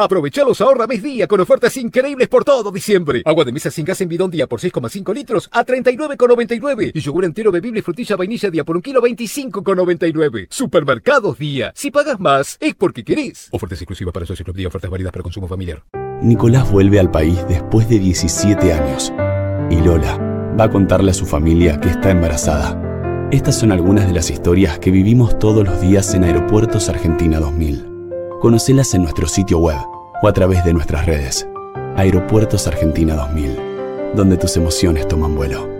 Aprovecha los ahorra mes día con ofertas increíbles por todo diciembre. Agua de mesa sin gas en bidón día por 6,5 litros a 39,99. Y yogur entero bebible frutilla vainilla día por un kilo 25,99. Supermercados día. Si pagas más, es porque querés. Ofertas exclusivas para socios club día, ofertas válidas para consumo familiar. Nicolás vuelve al país después de 17 años. Y Lola va a contarle a su familia que está embarazada. Estas son algunas de las historias que vivimos todos los días en Aeropuertos Argentina 2000. Conocelas en nuestro sitio web o a través de nuestras redes. Aeropuertos Argentina 2000, donde tus emociones toman vuelo.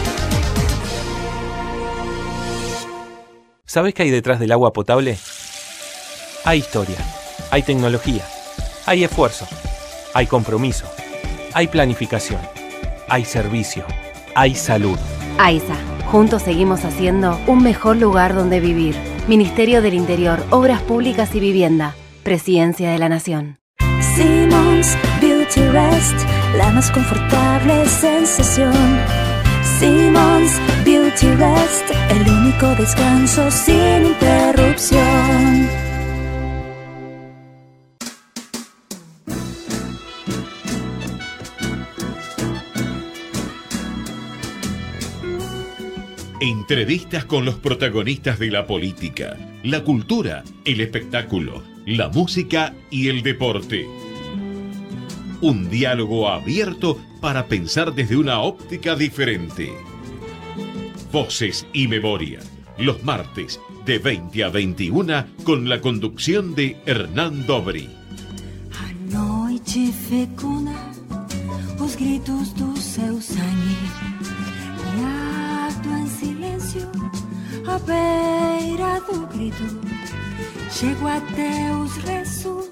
¿Sabes qué hay detrás del agua potable? Hay historia, hay tecnología, hay esfuerzo, hay compromiso, hay planificación, hay servicio, hay salud. AISA, juntos seguimos haciendo un mejor lugar donde vivir. Ministerio del Interior, Obras Públicas y Vivienda, Presidencia de la Nación. Simmons Beauty Rest, la más confortable sensación. Simmons Beauty Rest, el único descanso sin interrupción. Entrevistas con los protagonistas de la política, la cultura, el espectáculo, la música y el deporte. Un diálogo abierto para pensar desde una óptica diferente. Voces y Memoria, los martes de 20 a 21 con la conducción de Hernán Dobri. A noite fecunda os gritos do seu sangue em silêncio à beira do grito. Chego até os restos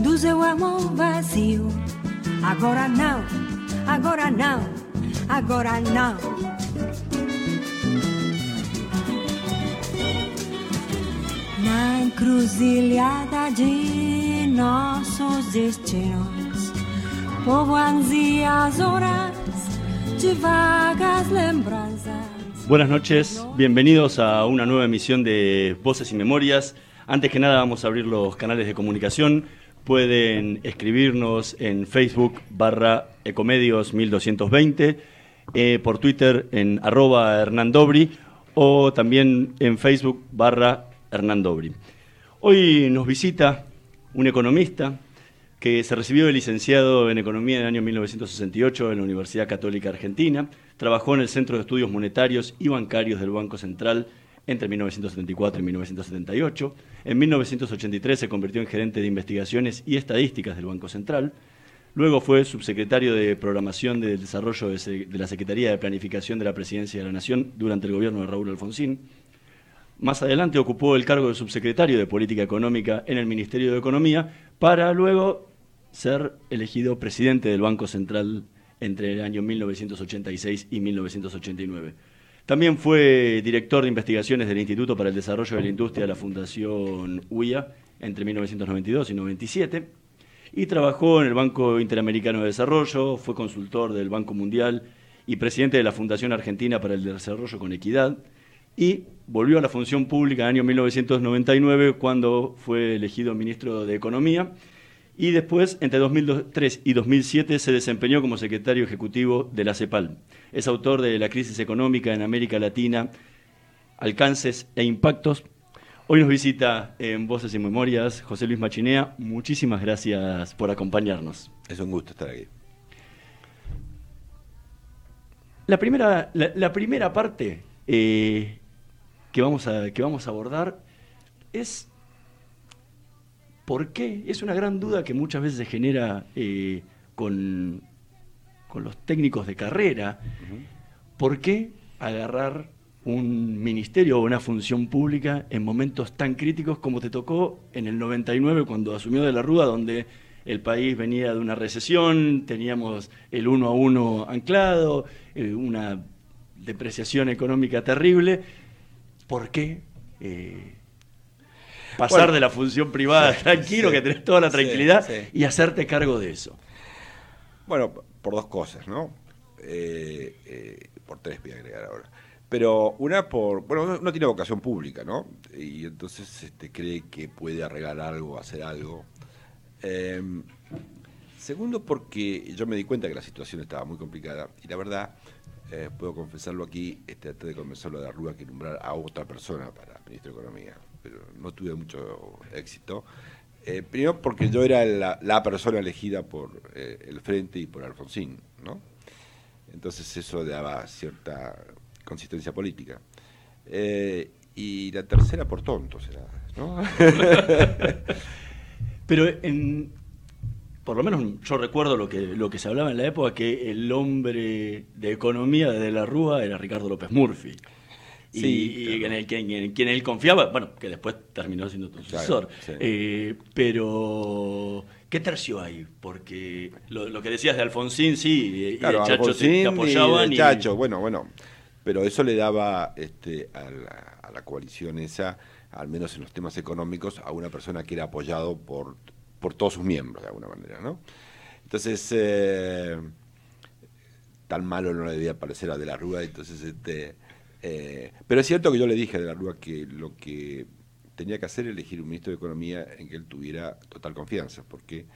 do seu amor vazio Agora não, agora não, agora não Na encruzilhada de nossos destinos Povoam as horas de vagas lembranzas Buenas noches, bienvenidos a una nueva emisión de Voces y Memorias. Antes que nada vamos a abrir los canales de comunicación. Pueden escribirnos en Facebook barra Ecomedios 1220, eh, por Twitter en arroba Hernán Dobri o también en Facebook barra Hernán Dobri. Hoy nos visita un economista que se recibió de licenciado en Economía en el año 1968 en la Universidad Católica Argentina, trabajó en el Centro de Estudios Monetarios y Bancarios del Banco Central entre 1974 y 1978. En 1983 se convirtió en gerente de investigaciones y estadísticas del Banco Central. Luego fue subsecretario de Programación del Desarrollo de, la Secretaría de Planificación de la Presidencia de la Nación durante el gobierno de Raúl Alfonsín. Más adelante ocupó el cargo de subsecretario de Política Económica en el Ministerio de Economía para luego ser elegido presidente del Banco Central entre el año 1986 y 1989. También fue director de investigaciones del Instituto para el Desarrollo de la Industria de la Fundación UIA entre 1992 y 97 y trabajó en el Banco Interamericano de Desarrollo, fue consultor del Banco Mundial y presidente de la Fundación Argentina para el Desarrollo con Equidad y volvió a la función pública en el año 1999 cuando fue elegido ministro de Economía y después, entre 2003 y 2007, se desempeñó como secretario ejecutivo de la CEPAL. Es autor de La crisis económica en América Latina, alcances e impactos. Hoy nos visita en Voces y Memorias José Luis Machinea. Muchísimas gracias por acompañarnos. Es un gusto estar aquí. La primera, la, la primera parte eh, que, vamos a, que vamos a abordar es por qué. Es una gran duda que muchas veces se genera eh, con, con los técnicos de carrera. ¿Por qué agarrar un ministerio o una función pública en momentos tan críticos como te tocó en el 99 cuando asumió de la Rúa, donde el país venía de una recesión, teníamos el uno a uno anclado, eh, una depreciación económica terrible. ¿Por qué eh, pasar de la función privada tranquilo, que tenés toda la tranquilidad, y hacerte cargo de eso? Bueno, por dos cosas, ¿no? Eh, por tres voy a agregar ahora. Pero una por, bueno, no tiene vocación pública, ¿no? Y entonces este, cree que puede arreglar algo, hacer algo. Em, segundo, porque yo me di cuenta que la situación estaba muy complicada y la verdad, eh, puedo confesarlo aquí, este, traté de convencerlo de Arrua que nombrar a otra persona para ministro de Economía, pero no tuve mucho éxito. Eh, primero porque yo era la, persona elegida por eh, el Frente y por Alfonsín, ¿no? Entonces eso daba cierta consistencia política. Y la tercera por tonto será, ¿no? Pero en, por lo menos yo recuerdo lo que, lo que se hablaba en la época, que el hombre de economía de la Rúa era Ricardo López Murphy. y, en, el, en, quien él confiaba, bueno, que después terminó siendo tu sucesor. Eh, pero, ¿qué tercio hay? Porque lo, que decías de Alfonsín, sí, y Chacho te, apoyaban. Y, Chacho, bueno, bueno pero eso le daba este, a, la, coalición esa, al menos en los temas económicos, a una persona que era apoyado por, por todos sus miembros, de alguna manera, ¿no? Entonces, eh, tan malo no le debía parecer a De la Rúa, entonces, este, eh, pero es cierto que yo le dije a De la Rúa que lo que tenía que hacer era elegir un ministro de Economía en que él tuviera total confianza, porque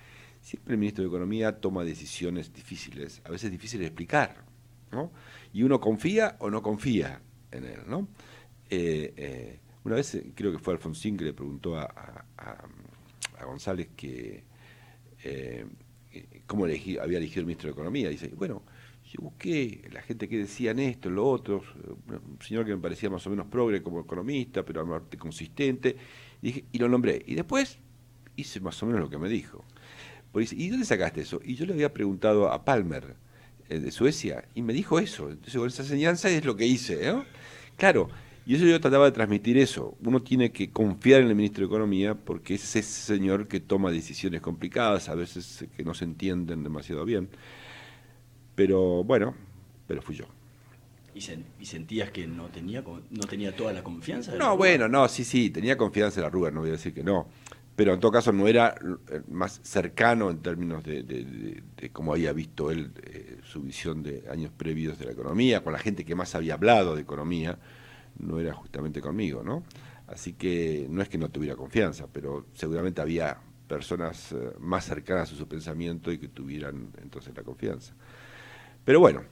siempre el ministro de Economía toma decisiones difíciles, a veces difíciles de explicar, ¿no? y uno confía o no confía en él, ¿no? Eh, una vez creo que fue Alfonsín que le preguntó a, González que cómo había elegido el ministro de Economía. Dice, bueno, yo busqué la gente que decían esto, lo otro, un señor que me parecía más o menos progre como economista, pero consistente, y, dije, y lo nombré. Y después hice más o menos lo que me dijo. Pues ¿y dónde sacaste eso? Y yo le había preguntado a Palmer, eh, de Suecia, y me dijo eso. Entonces, con esa enseñanza es lo que hice. Claro, y eso yo trataba de transmitir eso. Uno tiene que confiar en el ministro de Economía porque es ese señor que toma decisiones complicadas, a veces que no se entienden demasiado bien. Pero bueno, pero fui yo. ¿Y, sentías que no tenía, no tenía toda la confianza? no, bueno, no, sí, sí, tenía confianza en la Rúa, no voy a decir que no pero en todo caso no era eh, más cercano en términos de, cómo había visto él eh, su visión de años previos de la economía, con la gente que más había hablado de economía, no era justamente conmigo, ¿no? Así que no es que no tuviera confianza, pero seguramente había personas eh, más cercanas a su pensamiento y que tuvieran entonces la confianza. Pero bueno,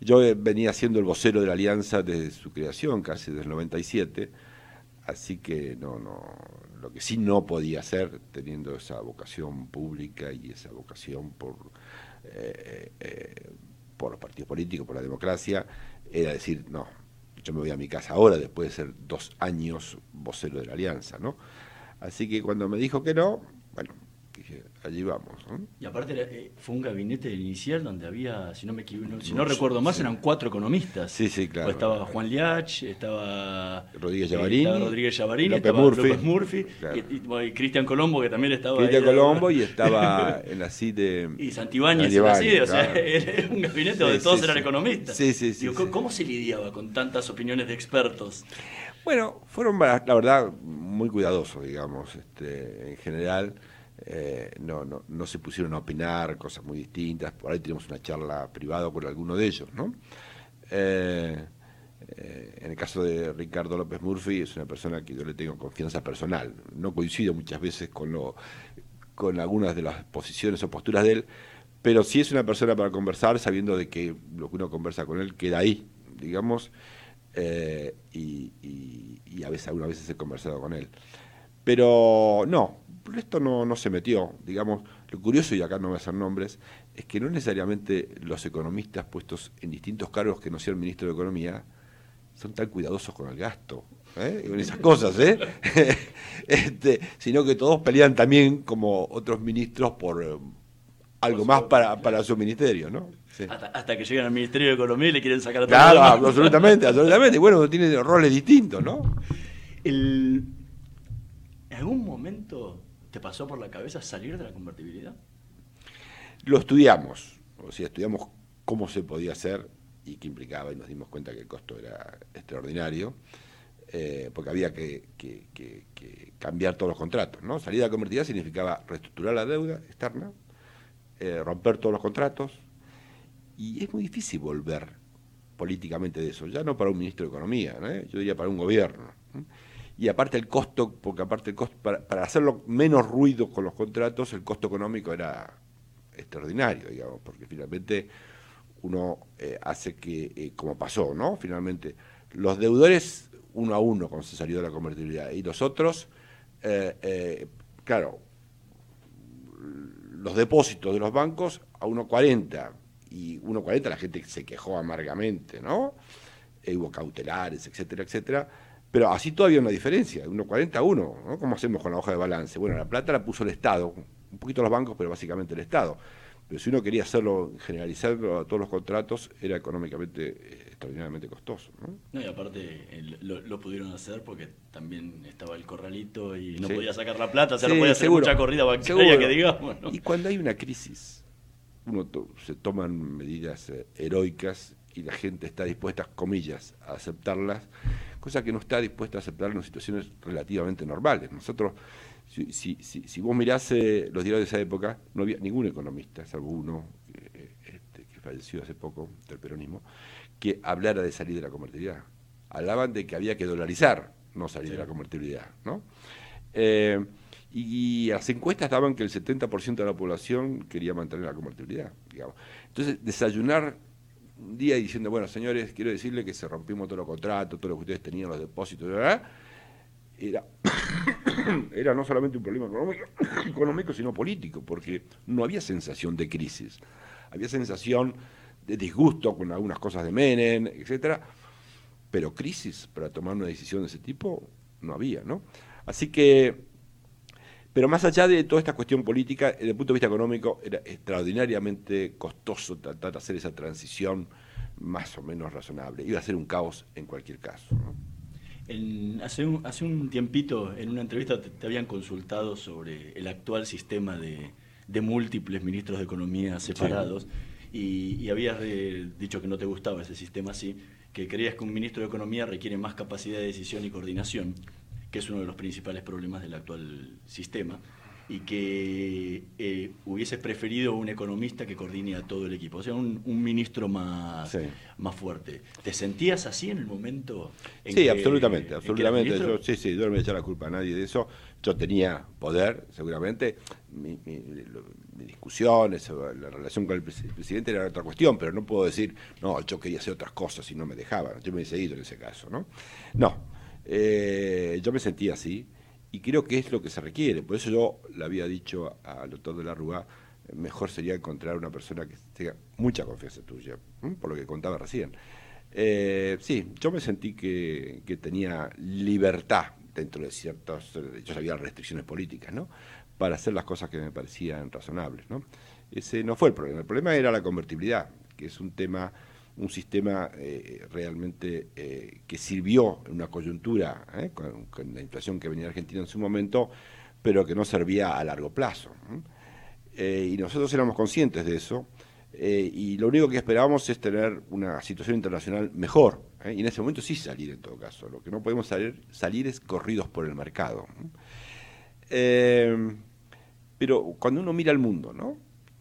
yo venía siendo el vocero de la alianza desde su creación, casi desde el 97, así que no, no, lo que sí no podía hacer, teniendo esa vocación pública y esa vocación por, eh, eh, por los partidos políticos, por la democracia, era decir, no, yo me voy a mi casa ahora, después de ser dos años vocero de la alianza, ¿no? Así que cuando me dijo que no, bueno, allí vamos. Y aparte eh, fue un gabinete inicial donde había, si no me si no recuerdo más, eran cuatro economistas. Sí, sí, claro. estaba Juan Liach, estaba Rodríguez Llavarini, estaba Rodríguez estaba López Murphy, y, Cristian Colombo, que también estaba Cristian Colombo y estaba en la de... Y Santibáñez en la CIDE, o sea, era un gabinete donde todos eran economistas. Sí, sí, sí, ¿Cómo se lidiaba con tantas opiniones de expertos? Bueno, fueron, la verdad, muy cuidadosos, digamos, este, en general eh, no, no, no se pusieron a opinar cosas muy distintas. Por ahí tenemos una charla privada con alguno de ellos, ¿no? Eh, eh, en el caso de Ricardo López Murphy, es una persona que yo le tengo confianza personal. No coincido muchas veces con, lo, con algunas de las posiciones o posturas de él, pero sí es una persona para conversar, sabiendo de que lo que uno conversa con él queda ahí, digamos, y, y, a veces, algunas veces he conversado con él. Pero no, esto no, no se metió. Digamos, lo curioso, y acá no voy a hacer nombres, es que no necesariamente los economistas puestos en distintos cargos que no sean ministro de Economía son tan cuidadosos con el gasto, ¿eh? con esas cosas, ¿eh? este, sino que todos pelean también como otros ministros por algo más para, para su ministerio, ¿no? Sí. Hasta, hasta que llegan al Ministerio de Economía y le quieren sacar a todo Claro, absolutamente, absolutamente. Bueno, uno tiene roles distintos, ¿no? El- ¿En algún momento te pasó por la cabeza salir de la convertibilidad? Lo estudiamos, o sea, estudiamos cómo se podía hacer y qué implicaba y nos dimos cuenta que el costo era extraordinario, eh, porque había que, cambiar todos los contratos, ¿no? Salir de la convertibilidad significaba reestructurar la deuda externa, eh, romper todos los contratos, y es muy difícil volver políticamente de eso, ya no para un ministro de Economía, ¿no? yo diría para un gobierno. ¿no? Y aparte el costo, porque aparte el costo, para, para hacerlo menos ruido con los contratos, el costo económico era extraordinario, digamos, porque finalmente uno eh, hace que, eh, como pasó, ¿no? Finalmente, los deudores uno a uno cuando se salió de la convertibilidad y los otros, eh, claro, los depósitos de los bancos a 1,40 y 1,40 la gente se quejó amargamente, ¿no? Hubo cautelares, etcétera, etcétera. Pero así todavía hay una diferencia, de 1,40 a 1, ¿no? ¿Cómo hacemos con la hoja de balance? Bueno, la plata la puso el Estado, un poquito los bancos, pero básicamente el Estado. Pero si uno quería hacerlo, generalizarlo a todos los contratos, era económicamente eh, extraordinariamente costoso, ¿no? No, y aparte el- lo, lo pudieron hacer porque también estaba el corralito y no Sí. podía sacar la plata, o sea, Sí, no podía hacer seguro. mucha corrida bancaria que digamos. ¿no? Y cuando hay una crisis, uno to- se toman medidas eh, heroicas y la gente está dispuesta, comillas, a aceptarlas, cosa que no está dispuesta a aceptar en situaciones relativamente normales. Nosotros, si, si, si, si vos mirás eh, los diarios de esa época, no había ningún economista, salvo uno eh, este, que falleció hace poco del peronismo, que hablara de salir de la convertibilidad. Hablaban de que había que dolarizar, no salir de la convertibilidad, ¿no? Eh, y las encuestas daban que el 70% de la población quería mantener la convertibilidad, digamos. Entonces, desayunar un día diciendo, bueno, señores, quiero decirle que se rompimos todos los contratos, todo lo que ustedes tenían, los depósitos. Era, era no solamente un problema económico, económico, sino político, porque no había sensación de crisis. Había sensación de disgusto con algunas cosas de Menem, etcétera, pero crisis para tomar una decisión de ese tipo no había, ¿no? Así que, pero más allá de toda esta cuestión política, desde el punto de vista económico, era extraordinariamente costoso tratar de hacer esa transición más o menos razonable. Iba a ser un caos en cualquier caso. ¿no? En- hace, un, hace un tiempito, en una entrevista, te, te habían consultado sobre el actual sistema de, de múltiples ministros de Economía separados y, y habías eh, dicho que no te gustaba ese sistema así, que creías que un ministro de Economía requiere más capacidad de decisión y coordinación, que es uno de los principales problemas del actual sistema, y que eh, hubieses preferido un economista que coordine a todo el equipo, o sea, un, un ministro más, Sí. más fuerte. ¿Te sentías así en el momento? en Sí, que- absolutamente, absolutamente. Yo, sí, sí, yo no me echar la culpa a nadie de eso. Yo tenía poder, seguramente. Mi, mi- lo- mis discusiones, la relación con el presidente era otra cuestión, pero no puedo decir, no, yo quería hacer otras cosas y no me dejaban. Yo me hubiese ido en ese caso, ¿no? No, eh, yo me sentía así y creo que es lo que se requiere. Por eso yo le había dicho al doctor de la Rúa, mejor sería encontrar una persona que tenga mucha confianza tuya, por lo que contaba recién. Eh, sí, yo me sentí que, que tenía libertad dentro de ciertas, eh, yo sabía restricciones políticas, ¿no? Para hacer las cosas que me parecían razonables, ¿no? Ese no fue el problema. El problema era la convertibilidad, que es un tema, un sistema eh, realmente eh, que sirvió en una coyuntura, ¿eh? con, la inflación que venía Argentina en su momento, pero que no servía a largo plazo. y nosotros éramos conscientes de eso. y lo único que esperábamos es tener una situación internacional mejor. Y en ese momento sí salir en todo caso. Lo que no podemos salir, es corridos por el mercado. pero cuando uno mira al mundo, ¿no?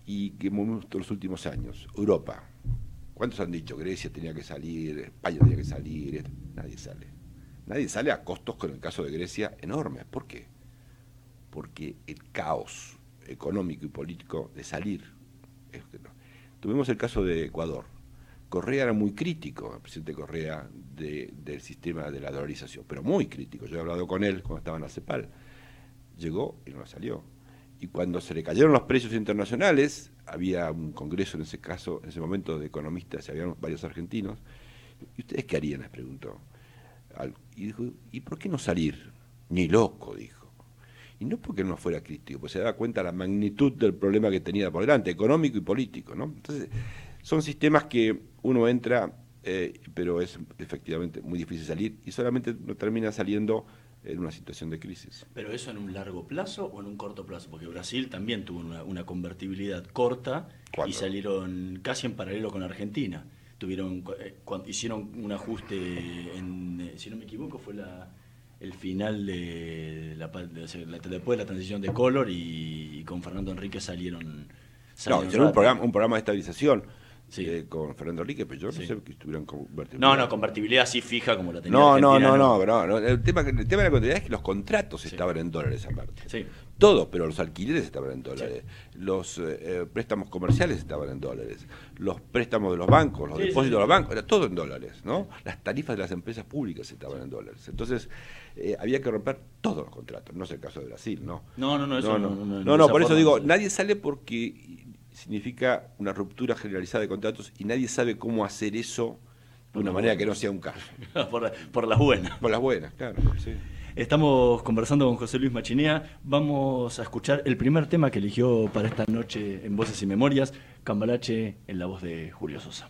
Y que hemos visto los últimos años, Europa, ¿cuántos han dicho? Grecia tenía que salir, España tenía que salir, nadie sale. Nadie sale a costos, con el caso de Grecia, enormes. ¿Por qué? Porque el caos económico y político de salir. Tuvimos el caso de Ecuador. Correa era muy crítico, el presidente Correa, de- del sistema de la dolarización, pero muy crítico. Yo he hablado con él cuando estaba en la CEPAL. Llegó y no salió. Y cuando se le cayeron los precios internacionales, había un congreso en ese caso, en ese momento de economistas, y había varios argentinos. ¿Y ustedes qué harían? Les preguntó. Y dijo, ¿y por qué no salir? Ni loco, dijo. Y no porque no fuera crítico, pues se daba cuenta la magnitud del problema que tenía por delante, económico y político. ¿no? Entonces, son sistemas que uno entra, eh, pero es efectivamente muy difícil salir y solamente no termina saliendo en una situación de crisis. ¿Pero eso en un largo plazo o en un corto plazo? Porque Brasil también tuvo una, una convertibilidad corta y salieron casi en paralelo con Argentina. Tuvieron, eh, cuando hicieron un ajuste, en, eh, si no me equivoco, fue la, el final de la, de- la- después de la transición de Collor y, y con Fernando Enrique salieron... No, hicieron un rápido. programa, un programa de estabilización Sí. eh, con Fernando Enrique, pero yo no Sí. sé que estuvieran convertidos. No, no, convertibilidad así fija como la tenía No, no, no, no, pero no, El tema, el tema de la contabilidad es que los contratos estaban en dólares aparte. Sí. Todo, pero los alquileres estaban en dólares, los eh, eh, préstamos comerciales estaban en dólares, los préstamos de los bancos, los depósitos de los bancos, era todo en dólares, ¿no? Las tarifas de las empresas públicas estaban en dólares. Entonces, eh, había que romper todos los contratos, no es el caso de Brasil, ¿no? No, no, no, eso no, no, no, no, no, por eso digo, nadie sale porque significa una ruptura generalizada de contratos y nadie sabe cómo hacer eso de una manera que no sea un caso. por, la- por las buenas. Por las buenas, claro. sí. Estamos conversando con José Luis Machinea. Vamos a escuchar el primer tema que eligió para esta noche en Voces y Memorias, Cambalache en la voz de Julio Sosa.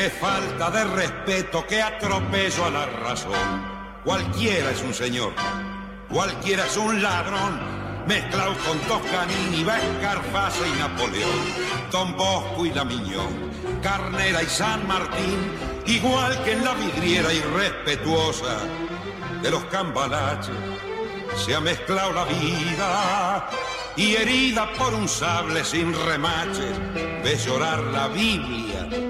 Qué falta de respeto, qué atropello a la razón. Cualquiera es un señor, cualquiera es un ladrón, mezclado con Toscanini, Escarface y Napoleón, Don Bosco y la Miñón, Carnera y San Martín, igual que en la vidriera irrespetuosa de los cambalaches, se ha mezclado la vida y herida por un sable sin remaches, ves llorar la Biblia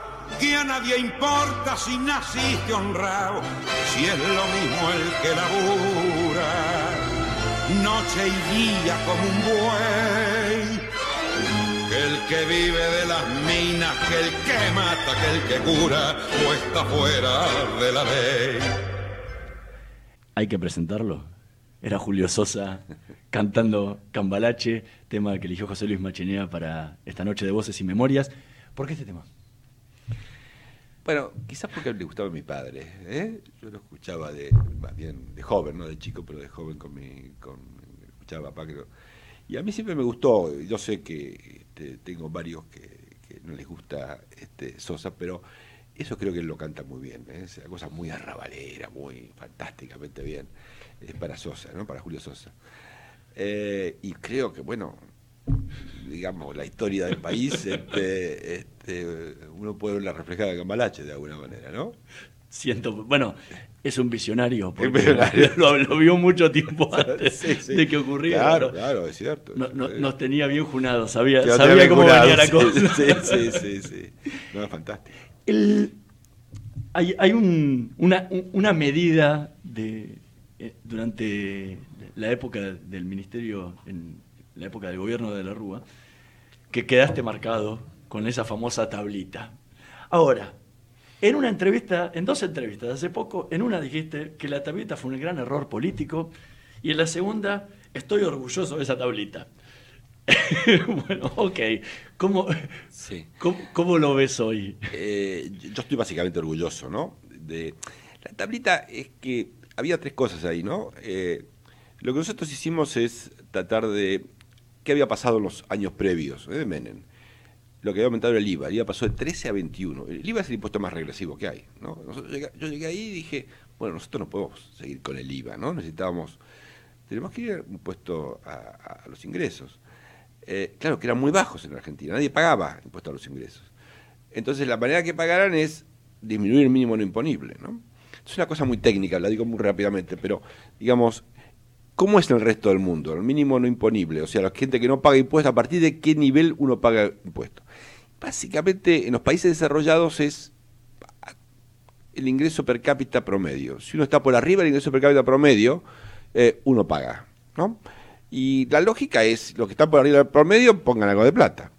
Que a nadie importa si naciste honrado, si es lo mismo el que labura noche y día como un buey. Que el que vive de las minas, que el que mata, que el que cura, o está fuera de la ley. Hay que presentarlo. Era Julio Sosa cantando Cambalache, tema que eligió José Luis Machinea para esta noche de Voces y Memorias. ¿Por qué este tema? Bueno, quizás porque le gustaba a mi padre. ¿eh? Yo lo escuchaba de, más bien de joven, no de chico, pero de joven con mi, con, escuchaba a papá. Lo- y a mí siempre me gustó. Yo sé que este, tengo varios que, no les gusta este, Sosa, pero eso creo que él lo canta muy bien. ¿eh? Es una cosa muy arrabalera, muy fantásticamente bien. Es para Sosa, ¿no? Para Julio Sosa. Eh, y creo que, bueno, digamos, la historia del país, este, este, uno puede verla reflejada en Cambalache de alguna manera, ¿no? Siento, bueno, es un visionario, porque Lo, vio mucho tiempo antes de que ocurriera. Claro, claro, es cierto. nos tenía bien junados, sabía, sabía cómo venía la cosa. Sí, sí, sí, sí. No, es fantástico. hay hay un, una, una medida de eh, durante la época del ministerio, en la época del gobierno de la Rúa, que quedaste marcado con esa famosa tablita. Ahora, en una entrevista, en dos entrevistas hace poco, en una dijiste que la tablita fue un gran error político y en la segunda estoy orgulloso de esa tablita. bueno, ok. ¿Cómo, ¿cómo, lo ves hoy? Eh, yo estoy básicamente orgulloso, ¿no? De, la tablita es que había tres cosas ahí, ¿no? Eh, lo que nosotros hicimos es tratar de qué había pasado en los años previos ¿eh? de Menem. Lo que había aumentado el IVA. El IVA pasó de 13 a 21. El IVA es el impuesto más regresivo que hay. yo llegué ahí y dije, bueno, nosotros no podemos seguir con el IVA, ¿no? Necesitábamos, tenemos que ir a impuesto a, los ingresos. Eh, claro, que eran muy bajos en Argentina, nadie pagaba impuesto a los ingresos. Entonces la manera que pagaran es disminuir el mínimo no imponible, ¿no? Es una cosa muy técnica, la digo muy rápidamente, pero digamos, ¿cómo es en el resto del mundo? El mínimo no imponible, o sea, la gente que no paga impuestos, ¿a partir de qué nivel uno paga impuestos? Básicamente, en los países desarrollados es el ingreso per cápita promedio. Si uno está por arriba del ingreso per cápita promedio, eh, uno paga, ¿no? Y la lógica es, los que están por arriba del promedio pongan algo de plata.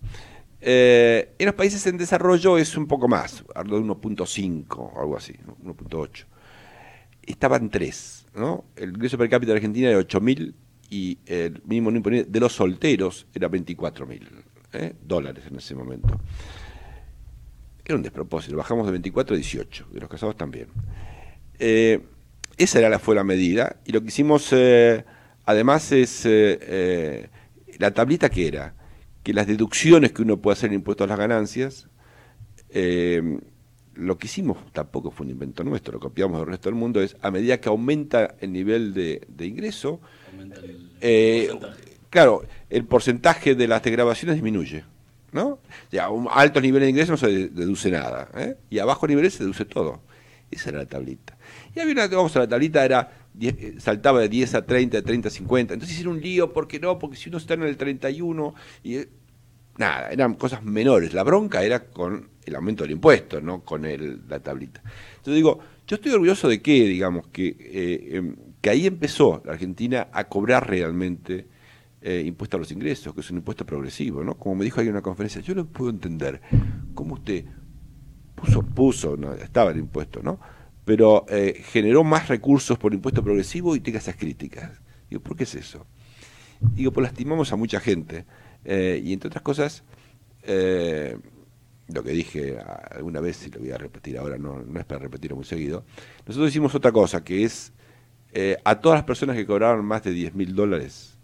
Eh, en los países en desarrollo es un poco más, algo de 1.5 o algo así, 1.8 estaban tres, ¿no? El ingreso per cápita de Argentina era 8.000 y el mínimo no imponible de los solteros era 24.000 ¿eh? dólares en ese momento. Era un despropósito, bajamos de 24 a 18, de los casados también. Eh, esa era la, fue la medida y lo que hicimos eh, además es la tablita que era, que las deducciones que uno puede hacer en impuestos a las ganancias, lo que hicimos tampoco fue un invento nuestro, lo copiamos del resto del mundo, es a medida que aumenta el nivel de, ingreso, eh, claro, el porcentaje de las desgrabaciones disminuye. ¿no? Ya, a un alto nivel de ingreso no se deduce nada, ¿eh? y a bajo nivel se deduce todo. Esa era la tablita. Y había una, vamos a la tablita, era eh, saltaba de 10 a 30, de 30 a 50. Entonces era un lío, ¿por qué no? Porque si uno está en el 31, y nada, eran cosas menores. La bronca era con el aumento del impuesto, no con la tablita. Entonces digo, yo estoy orgulloso de que, digamos, que, eh, em, que ahí empezó la Argentina a cobrar realmente eh, impuesto a los ingresos, que es un impuesto progresivo, ¿no? Como me dijo ahí en una conferencia, yo no puedo entender cómo usted puso, puso, no, estaba el impuesto, ¿no? Pero eh, generó más recursos por impuesto progresivo y tenga esas críticas. Digo, ¿por qué es eso? Digo, pues lastimamos a mucha gente. y entre otras cosas, lo que dije alguna vez y lo voy a repetir ahora, no, no es para repetirlo muy seguido, nosotros hicimos otra cosa, que es eh, a todas las personas que cobraban más de 10 mil dólares,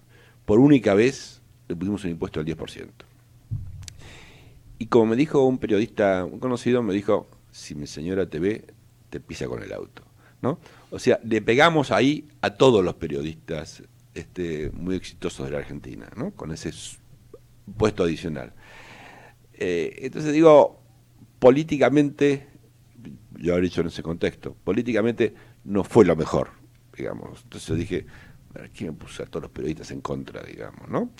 por única vez le pusimos un impuesto del 10%. Y como me dijo un periodista, un conocido, me dijo, si mi señora te ve, te pisa con el auto. ¿no? O sea, le pegamos ahí a todos los periodistas este, muy exitosos de la Argentina, ¿no? con ese puesto adicional. Eh, entonces digo, políticamente, yo habré dicho en ese contexto, políticamente no fue lo mejor, digamos. Entonces dije, aquí me puse a todos los periodistas en contra, digamos, ¿no?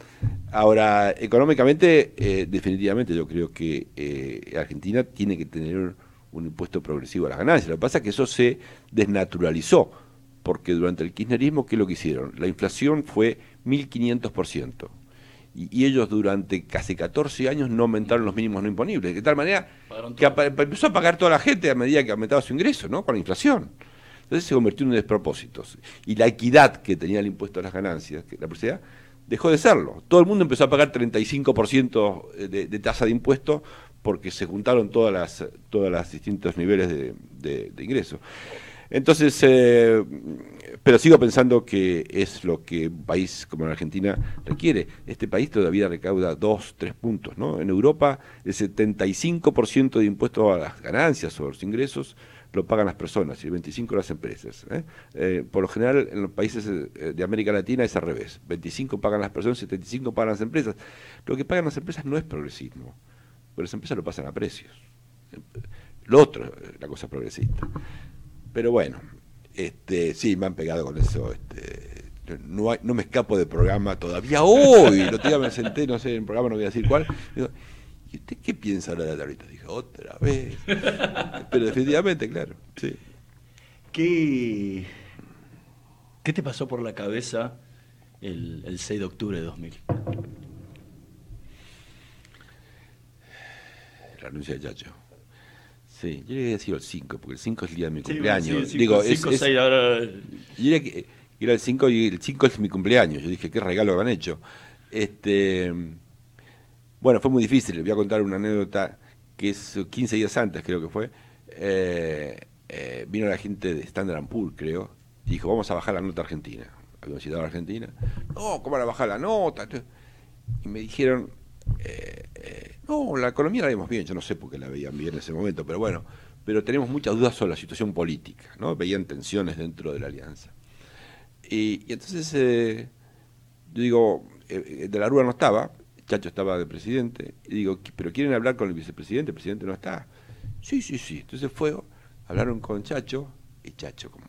Ahora, económicamente, eh, definitivamente yo creo que eh, Argentina tiene que tener un impuesto progresivo a las ganancias. Lo que pasa es que eso se desnaturalizó, porque durante el kirchnerismo, ¿qué es lo que hicieron? La inflación fue 1.500% y, ellos durante casi 14 años no aumentaron los mínimos no imponibles, de tal manera que empezó a pagar toda la gente a medida que aumentaba su ingreso, ¿no? Con la inflación. Entonces se convirtió en un despropósito. Y la equidad que tenía el impuesto a las ganancias, que la propiedad, dejó de serlo. Todo el mundo empezó a pagar 35% de, de tasa de impuesto porque se juntaron todas las, todas las distintos niveles de, de, de ingreso. Entonces, eh, pero sigo pensando que es lo que un país como la Argentina requiere. Este país todavía recauda dos, tres puntos. ¿no? En Europa, el 75% de impuestos a las ganancias o a los ingresos lo pagan las personas y el 25 las empresas. ¿eh? Eh, por lo general en los países de América Latina es al revés, 25 pagan las personas y 75 pagan las empresas. Lo que pagan las empresas no es progresismo, pero las empresas lo pasan a precios. Lo otro la cosa progresista. Pero bueno, este, sí, me han pegado con eso. Este, no, no me escapo del programa todavía hoy. El otro día me senté, no sé, en el programa no voy a decir cuál. Digo, ¿y usted qué piensa ahora de la ahorita? Dije, otra vez. Pero definitivamente, claro, sí. ¿Qué, ¿Qué te pasó por la cabeza el, el 6 de octubre de 2000? La anuncia de Chacho. Sí, yo diría que ha sido el 5, porque el 5 es el día de mi Sí, cumpleaños. sí, el cinco- Digo, cinco, es, seis, ahora- Yo diría que era el 5 y el 5 es mi cumpleaños. Yo dije, qué regalo han hecho. Este, bueno, fue muy difícil. Le voy a contar una anécdota que es 15 días antes, creo que fue. Eh, eh, vino la gente de Standard Poor's, creo, y dijo, vamos a bajar la nota argentina. Habíamos citado a Argentina. No, ¿cómo van a bajar la nota? Y me dijeron, eh, eh, no, la economía la vemos bien, yo no sé por qué la veían bien en ese momento, pero bueno, pero tenemos muchas dudas sobre la situación política, ¿no? Veían tensiones dentro de la alianza. Y, entonces, eh, yo digo, eh, de la Rúa no estaba, Chacho estaba de presidente, y digo, pero quieren hablar con el vicepresidente, el presidente no está. Sí, sí, sí. Entonces fue, hablaron con Chacho, y Chacho, como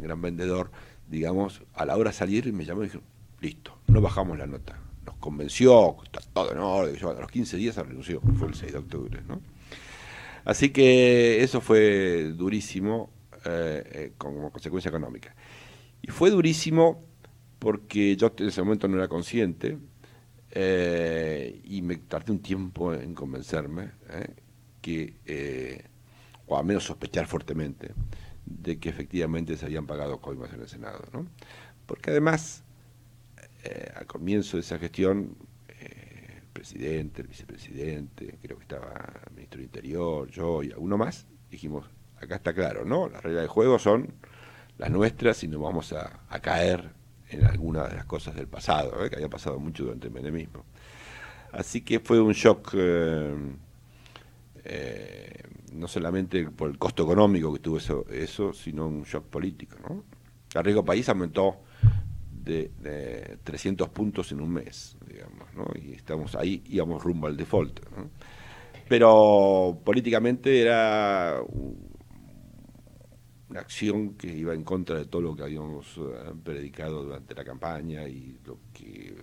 gran vendedor, digamos, a la hora de salir me llamó y dijo, listo, no bajamos la nota. Nos convenció, está todo en orden, a los 15 días se renunció, fue el 6 de octubre, ¿no? Así que eso fue durísimo eh, eh, como consecuencia económica. Y fue durísimo porque yo en ese momento no era consciente eh, y me tardé un tiempo en convencerme eh, que, eh, o al menos sospechar fuertemente, de que efectivamente se habían pagado coimas en el Senado. ¿no? Porque además, eh, al comienzo de esa gestión, eh, el presidente, el vicepresidente, creo que estaba el ministro del Interior, yo y alguno más, dijimos, acá está claro, ¿no? Las reglas de juego son las nuestras y no vamos a, caer en alguna de las cosas del pasado, ¿eh? que había pasado mucho durante el menemismo. Así que fue un shock, eh, eh, no solamente por el costo económico que tuvo eso, eso sino un shock político. ¿no? El riesgo país aumentó de, de 300 puntos en un mes, digamos, ¿no? y estamos ahí, íbamos rumbo al default. ¿no? Pero políticamente era un- una acción que iba en contra de todo lo que habíamos eh, predicado durante la campaña y lo que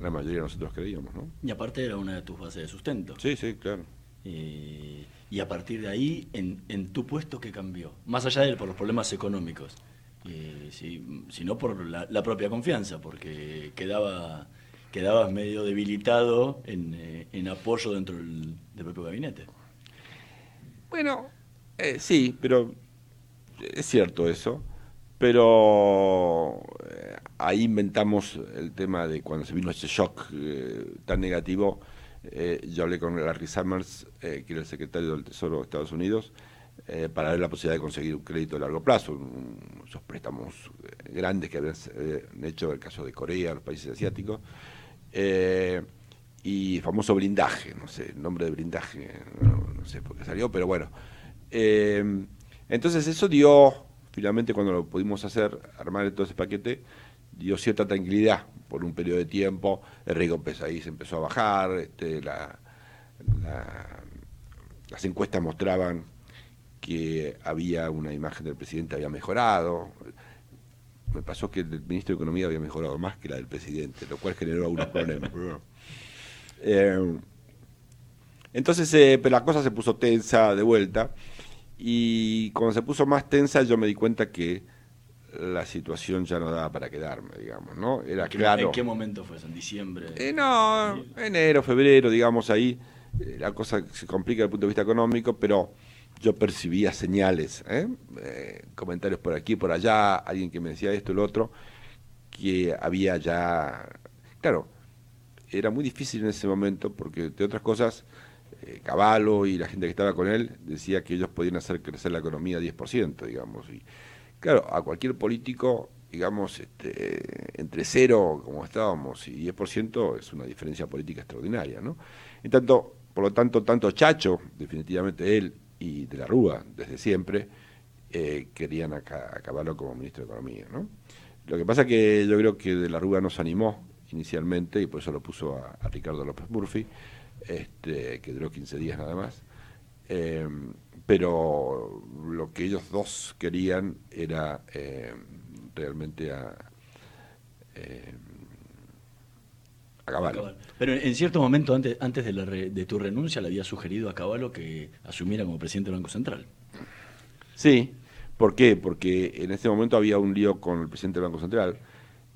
la mayoría de nosotros creíamos, ¿no? Y aparte era una de tus bases de sustento. Sí, sí, claro. Eh, y a partir de ahí, en, en tu puesto, ¿qué cambió? Más allá de por los problemas económicos, eh, si, sino por la, propia confianza, porque quedaba quedabas medio debilitado en, eh, en apoyo dentro del, del propio gabinete. Bueno, eh, sí, pero es cierto eso. Pero eh, ahí inventamos el tema de cuando se vino ese shock eh, tan negativo. eh, yo hablé con Larry Summers, eh, que era el secretario del Tesoro de Estados Unidos, eh, para ver la posibilidad de conseguir un crédito a largo plazo, un- esos préstamos eh, grandes que habían eh, hecho en el caso de Corea, los países asiáticos. Eh, y famoso blindaje, no sé, el nombre de blindaje, no, sé por qué salió, pero bueno. Entonces eso dio, finalmente cuando lo pudimos hacer, armar todo ese paquete, dio cierta tranquilidad por un periodo de tiempo, el riesgo empezó ahí, se empezó a bajar, este, la, la- las encuestas mostraban que había una imagen del presidente había mejorado. Me pasó que el ministro de Economía había mejorado más que la del presidente, lo cual generó algunos problemas. Eh, entonces, eh, pero la cosa se puso tensa de vuelta y cuando se puso más tensa yo me di cuenta que la situación ya no daba para quedarme, digamos, ¿no? Era ¿En qué, claro. ¿En qué momento fue eso? ¿En diciembre? Eh, no, enero, febrero, digamos ahí, eh, la cosa se complica desde el punto de vista económico, pero yo percibía señales, ¿eh? Eh, comentarios por aquí, por allá, alguien que me decía esto lo otro, que había ya, claro, era muy difícil en ese momento porque, entre otras cosas, eh, Caballo y la gente que estaba con él decía que ellos podían hacer crecer la economía 10%, digamos. Y claro, a cualquier político, digamos, este, entre cero, como estábamos, y 10% es una diferencia política extraordinaria, ¿no? En tanto, por lo tanto, tanto Chacho, definitivamente él, y de la Rúa desde siempre, eh, querían acabarlo como ministro de Economía. ¿no? Lo que pasa que yo creo que de la Rúa nos animó inicialmente y por eso lo puso a, Ricardo López Murphy, este, que duró 15 días nada más. Eh, pero lo que ellos dos querían era eh, realmente a, a Pero en cierto momento, antes, antes de, la de tu renuncia, le había sugerido a Caballo que asumiera como presidente del Banco Central. Sí, ¿por qué? Porque en ese momento había un lío con el presidente del Banco Central,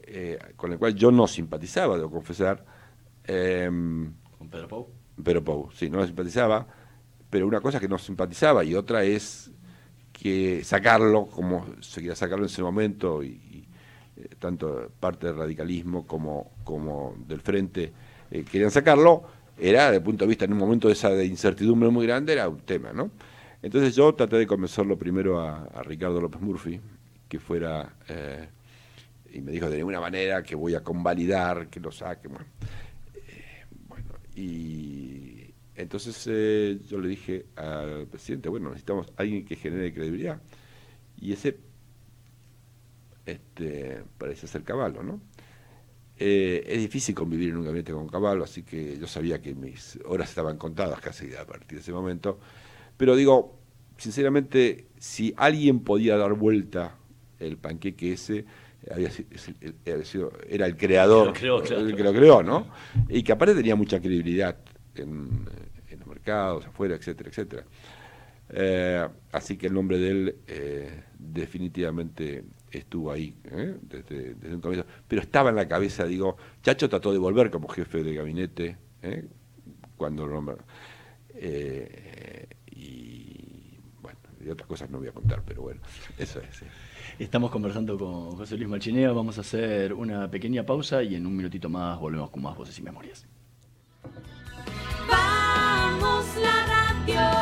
eh, con el cual yo no simpatizaba, debo confesar. Em, ¿Con Pedro Pou? Pedro Pou, sí, no lo simpatizaba, pero una cosa que no simpatizaba y otra es que sacarlo, como se quería sacarlo en ese momento, y, tanto parte del radicalismo como, como del frente eh, querían sacarlo, era, desde el punto de vista, en un momento de esa incertidumbre muy grande, era un tema, ¿no? Entonces yo traté de convencerlo primero a, Ricardo López Murphy, que fuera, eh, y me dijo de ninguna manera que voy a convalidar, que lo saque. Bueno y entonces yo le dije al presidente, bueno, necesitamos alguien que genere credibilidad. Y ese este, parece ser Caballo, ¿no? Eh, es difícil convivir en un gabinete con Caballo, así que yo sabía que mis horas estaban contadas casi a partir de ese momento. Pero digo, sinceramente, si alguien podía dar vuelta el panqueque ese, había sido, era el creador, el que lo creó, ¿no? Y que aparte tenía mucha credibilidad en, los mercados, afuera, etcétera, etcétera. Eh, así que el nombre de él eh, definitivamente estuvo ahí ¿eh? desde, un comienzo, pero estaba en la cabeza, digo, Chacho trató de volver como jefe de gabinete ¿eh? cuando lo nombraron. Eh, y bueno, y otras cosas no voy a contar, pero bueno, eso es. Estamos conversando con José Luis Machinea, vamos a hacer una pequeña pausa y en un minutito más volvemos con más voces y memorias. Vamos la radio.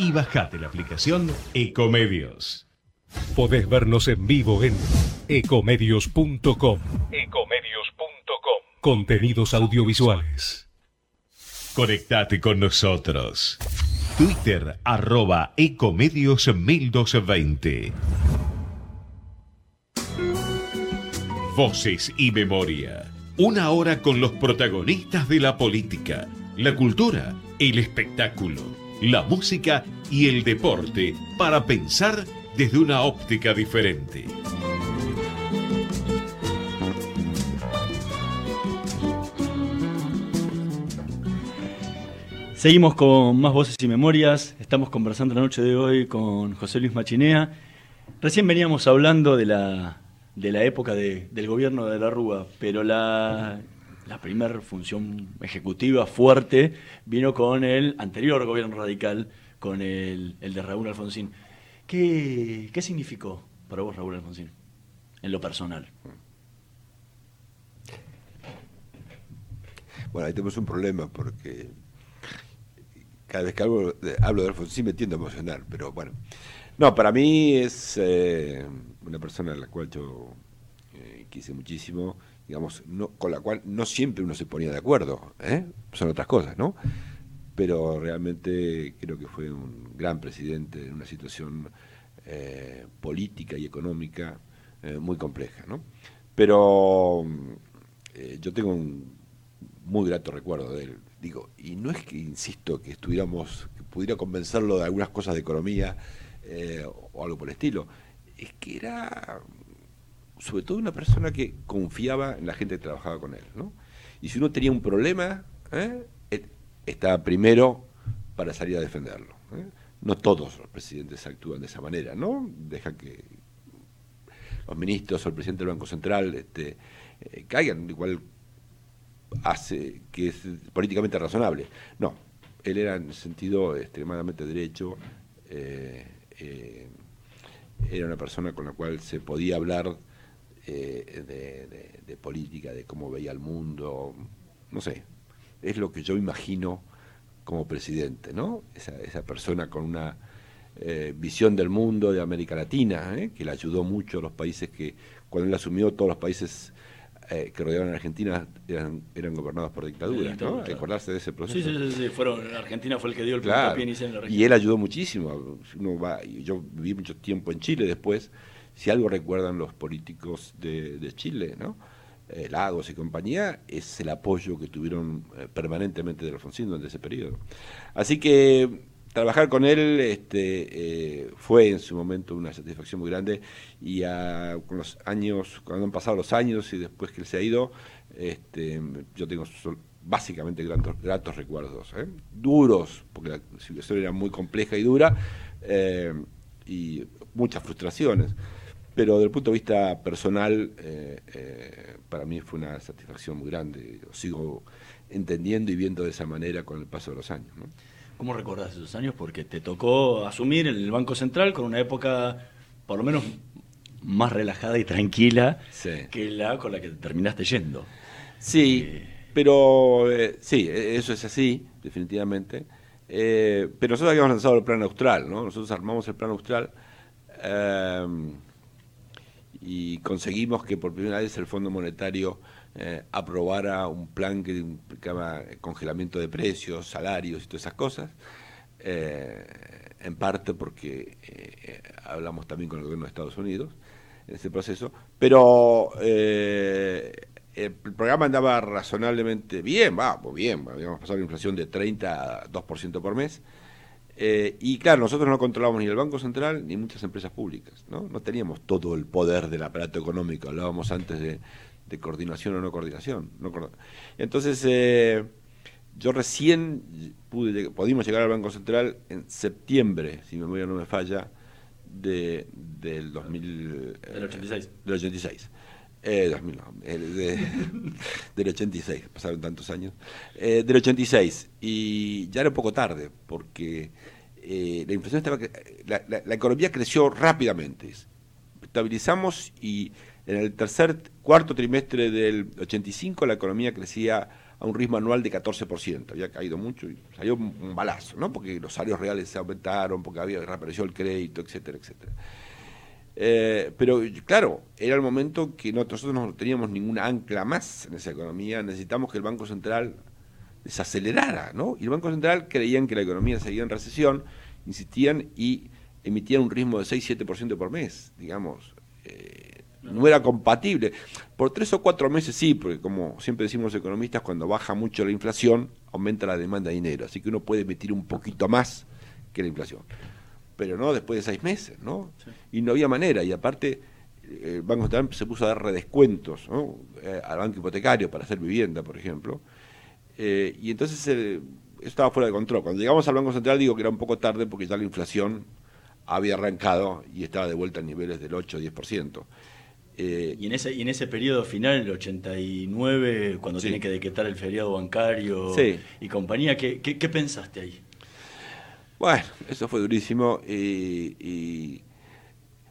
y bajate la aplicación Ecomedios. Podés vernos en vivo en ecomedios.com. Ecomedios.com. Contenidos audiovisuales. Conectate con nosotros. Twitter arroba Ecomedios 1220. Voces y memoria. Una hora con los protagonistas de la política, la cultura, el espectáculo la música y el deporte para pensar desde una óptica diferente. Seguimos con más voces y memorias. Estamos conversando la noche de hoy con José Luis Machinea. Recién veníamos hablando de la, de la época del gobierno de la Rúa, pero la, la primera función ejecutiva fuerte vino con el anterior gobierno radical, con el, de Raúl Alfonsín. ¿Qué, ¿Qué, significó para vos Raúl Alfonsín, en lo personal? Bueno, ahí tenemos un problema porque cada vez que hablo de, hablo de Alfonsín me tiendo a emocionar, pero bueno. No, para mí es eh, una persona a la cual yo eh, quise muchísimo digamos, no, con la cual no siempre uno se ponía de acuerdo, ¿eh? son otras cosas, ¿no? Pero realmente creo que fue un gran presidente en una situación eh, política y económica eh, muy compleja. ¿no? Pero yo tengo un muy grato recuerdo de él. Digo, y no es que, insisto, que estuviéramos, que pudiera convencerlo de algunas cosas de economía o algo por el estilo. Es que era, sobre todo, una persona que confiaba en la gente que trabajaba con él. ¿no? Y si uno tenía un problema, ¿eh? estaba primero para salir a defenderlo. ¿eh? No todos los presidentes actúan de esa manera, ¿no? Deja que los ministros o el presidente del Banco Central este, eh, caigan, igual hace que es políticamente razonable. No, él era en sentido extremadamente derecho, eh, era una persona con la cual se podía hablar eh, de, de- de política, de cómo veía el mundo, no sé, es lo que yo imagino como presidente, ¿no? Esa, esa persona con una eh, visión del mundo de América Latina, ¿eh? que le ayudó mucho a los países que, cuando él asumió, todos los países eh, que rodeaban a Argentina eran, eran gobernados por dictaduras, ¿no? Claro. acordarse de ese proceso. Sí, sí, sí, sí, fueron, Argentina fue el que dio el Claro. puntapié inicial en la región. Y él ayudó muchísimo. Uno va, yo viví mucho tiempo en Chile después. Si algo recuerdan los políticos de, Chile, ¿no? Eh, Lagos y compañía, es el apoyo que tuvieron eh, permanentemente de Alfonsín durante ese periodo. Así que trabajar con él este, eh, fue en su momento una satisfacción muy grande y con los años, cuando han pasado los años y después que él se ha ido, este, yo tengo básicamente gratos, gratos recuerdos, duros, porque la situación era muy compleja y dura, y muchas frustraciones. Pero desde el punto de vista personal, eh, eh, para mí fue una satisfacción muy grande. Lo sigo entendiendo y viendo de esa manera con el paso de los años. ¿no? ¿Cómo recordás esos años? Porque te tocó asumir el Banco Central con una época, por lo menos, más relajada y tranquila que la con la que terminaste yendo. Sí, pero eh, sí, e- eso es así, definitivamente. Eh, pero nosotros habíamos lanzado el plan austral, ¿no? Nosotros armamos el plan austral y conseguimos que por primera vez el Fondo Monetario eh, aprobara un plan que implicaba congelamiento de precios, salarios y todas esas cosas. Eh, en parte porque eh, hablamos también con el gobierno de Estados Unidos en ese proceso, pero el programa andaba razonablemente bien, va, bien, habíamos pasado la inflación de 30 a 2% por mes, eh, y claro, nosotros no controlábamos ni el Banco Central ni muchas empresas públicas, ¿no? No teníamos todo el poder del aparato económico, hablábamos antes de, de coordinación o no coordinación. No Entonces, eh, yo recién pude, pudimos llegar al Banco Central en septiembre, si mi memoria no me falla, de, del 2000... eh, Del 86. Del 86. Eh, 2000, no, el de- del 86, pasaron tantos años. Eh, del 86. Y ya era un poco tarde, porque eh, la inflación estaba. La, economía creció rápidamente. Estabilizamos y en el tercer, cuarto trimestre del 85 la economía crecía a un ritmo anual de 14%. Había caído mucho y salió un balazo, ¿no? Porque los salarios reales se aumentaron, porque había reapareció el crédito, etcétera, etcétera. Eh, pero claro, era el momento que no- nosotros no teníamos ninguna ancla más en esa economía, necesitamos que el Banco Central desacelerara, ¿no? Y el Banco Central creían que la economía seguía en recesión, insistían y emitían un ritmo de 6-7% por mes, digamos. Eh, no era compatible. Por tres o cuatro meses sí, porque como siempre decimos los economistas, cuando baja mucho la inflación, aumenta la demanda de dinero, así que uno puede emitir un poquito más que la inflación pero no después de seis meses, ¿no? Y no había manera, y aparte eh, el Banco Central se puso a dar redescuentos ¿no? Eh, al banco hipotecario para hacer vivienda, por ejemplo, Eh, y entonces eh, eso estaba fuera de control. Cuando llegamos al Banco Central digo que era un poco tarde porque ya la inflación había arrancado y estaba de vuelta a niveles del 8 o 10%. Eh, Y en ese, y en ese periodo final, el 89, cuando Sí. tiene que decretar el feriado bancario Sí. y compañía, ¿qué, qué, qué pensaste ahí? Bueno, eso fue durísimo y,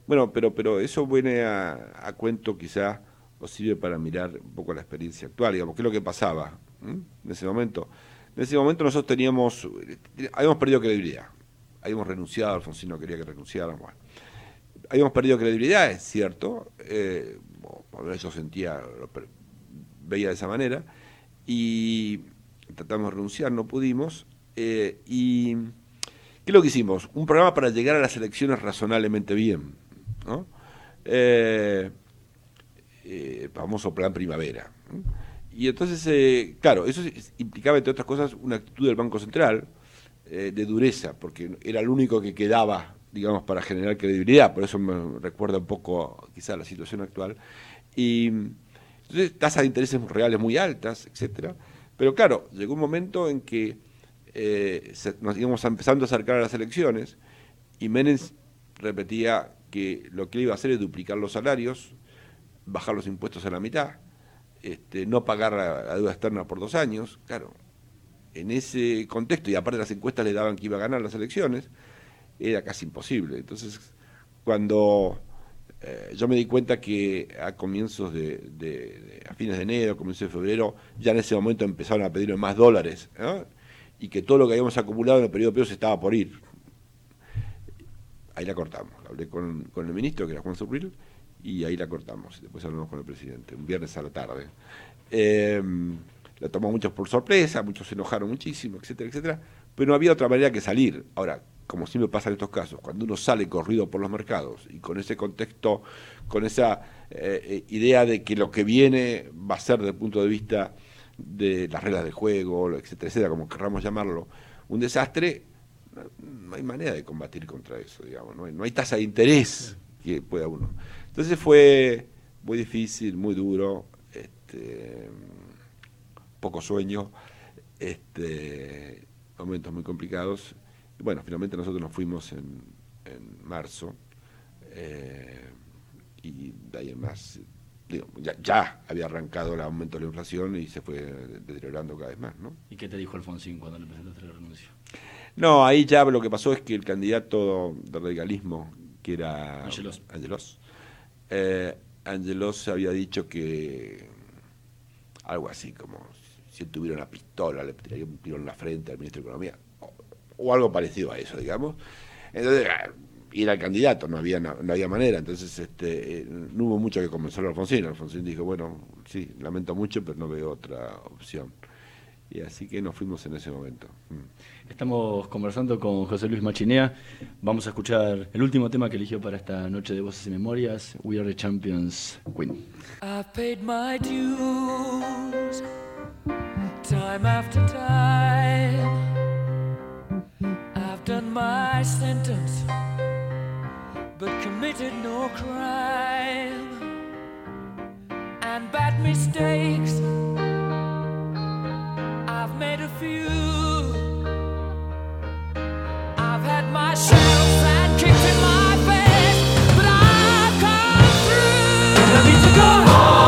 bueno, pero pero eso viene a, a cuento quizá o sirve para mirar un poco la experiencia actual, digamos, qué es lo que pasaba en ese momento. En ese momento nosotros teníamos, habíamos perdido credibilidad, habíamos renunciado, Alfonsino quería que renunciáramos, habíamos perdido credibilidad, es cierto, eh, bueno, yo sentía, veía de esa manera, y tratamos de renunciar, no pudimos, eh, y ¿Qué es lo que hicimos? Un programa para llegar a las elecciones razonablemente bien. ¿no? Eh, eh, famoso plan primavera. Y entonces, eh, claro, eso es- implicaba, entre otras cosas, una actitud del Banco Central eh, de dureza, porque era lo único que quedaba, digamos, para generar credibilidad. Por eso me recuerda un poco, quizá, la situación actual. Y entonces, tasas de intereses reales muy altas, etcétera. Pero claro, llegó un momento en que eh, nos íbamos empezando a acercar a las elecciones y Menem repetía que lo que iba a hacer es duplicar los salarios, bajar los impuestos a la mitad, este, no pagar la, deuda externa por dos años. Claro, en ese contexto, y aparte las encuestas le daban que iba a ganar las elecciones, era casi imposible. Entonces, cuando eh, yo me di cuenta que a comienzos de, a fines de enero, comienzos de febrero, ya en ese momento empezaron a pedirme más dólares. Y que todo lo que habíamos acumulado en el periodo se estaba por ir. Ahí la cortamos. Hablé con, con el ministro, que era Juan Surril, y ahí la cortamos. Después hablamos con el presidente, un viernes a la tarde. Eh, la tomó muchos por sorpresa, muchos se enojaron muchísimo, etcétera, etcétera, pero no había otra manera que salir. Ahora, como siempre pasa en estos casos, cuando uno sale corrido por los mercados y con ese contexto, con esa eh, eh, idea de que lo que viene va a ser desde el punto de vista de las reglas del juego, etcétera, etcétera, como querramos llamarlo, un desastre, no, hay manera de combatir contra eso, digamos, no hay, no hay tasa de interés que pueda uno. Entonces fue muy difícil, muy duro, este, poco sueño, este, momentos muy complicados. Y bueno, finalmente nosotros nos fuimos en, en marzo eh, y de ahí en más, digo, ya, ya había arrancado el aumento de la inflación y se fue deteriorando cada vez más, ¿no? ¿Y qué te dijo Alfonsín cuando le presentaste la renuncia? No, ahí ya lo que pasó es que el candidato de radicalismo, que era Angelos. Angelos, eh, Angelos había dicho que algo así como si él tuviera una pistola le tiraría un tiro en la frente al ministro de Economía, o, o algo parecido a eso, digamos. Entonces, y era el candidato, no había, no, no había manera, entonces este, eh, no hubo mucho que convencer a Alfonsín. Alfonsín dijo, bueno, sí, lamento mucho, pero no veo otra opción. Y así que nos fuimos en ese momento. Mm. Estamos conversando con José Luis Machinea. Vamos a escuchar el último tema que eligió para esta noche de Voces y Memorias, We Are the Champions Queen. I've paid my dues time after time. I've done my sentence, but committed no crime. And bad mistakes, I've made a few. I've had my share of sand kicked in my face, but I've come through. I need to go on,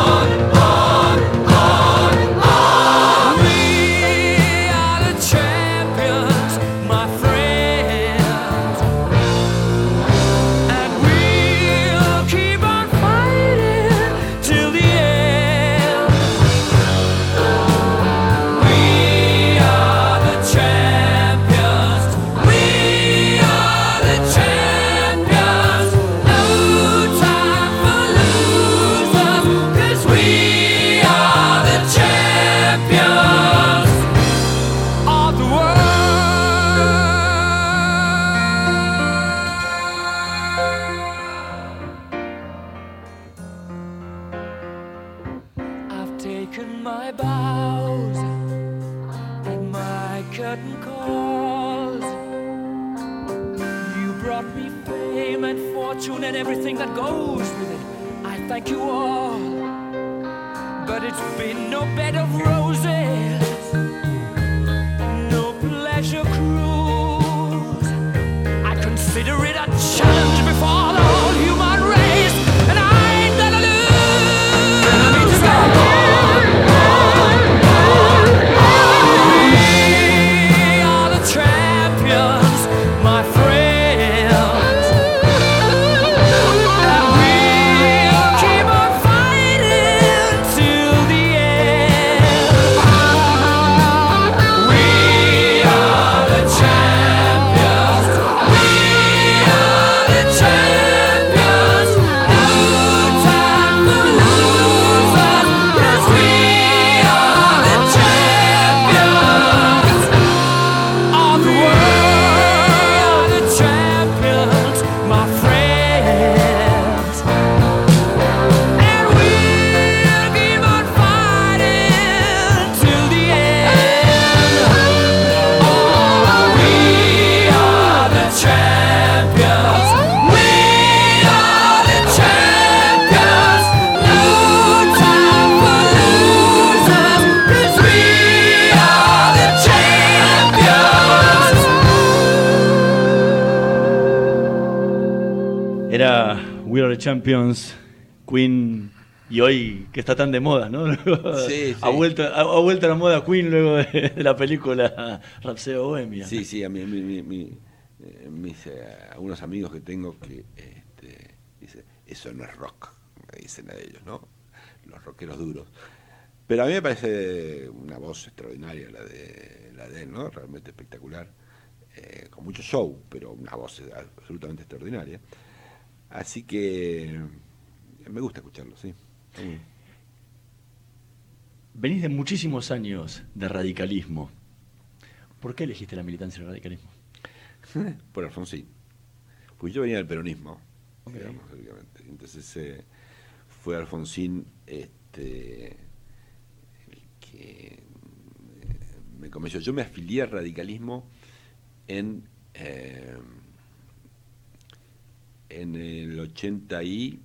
thank you all, but it's been no bed of roses, Champions, Queen, y hoy que está tan de moda, ¿no? Sí, sí. Ha, vuelto, ha, ha vuelto a la moda Queen luego de, de la película Rhapsody Bohemia. Sí, sí, a mí, mi- mi- mi- eh, mis, eh, algunos amigos que tengo que este, dicen, eso no es rock, me dicen a ellos, ¿no? Los rockeros duros. Pero a mí me parece una voz extraordinaria la de, la de él, ¿no? Realmente espectacular. Eh, con mucho show, pero una voz absolutamente extraordinaria. Así que me gusta escucharlo, sí. Sí. Venís de muchísimos años de radicalismo. ¿Por qué elegiste la militancia del radicalismo? por Alfonsín. Pues yo venía del peronismo, digamos, lógicamente. Entonces eh, fue Alfonsín este, el que eh, me convenció. Yo me afilié al radicalismo en, eh, en el 80 y,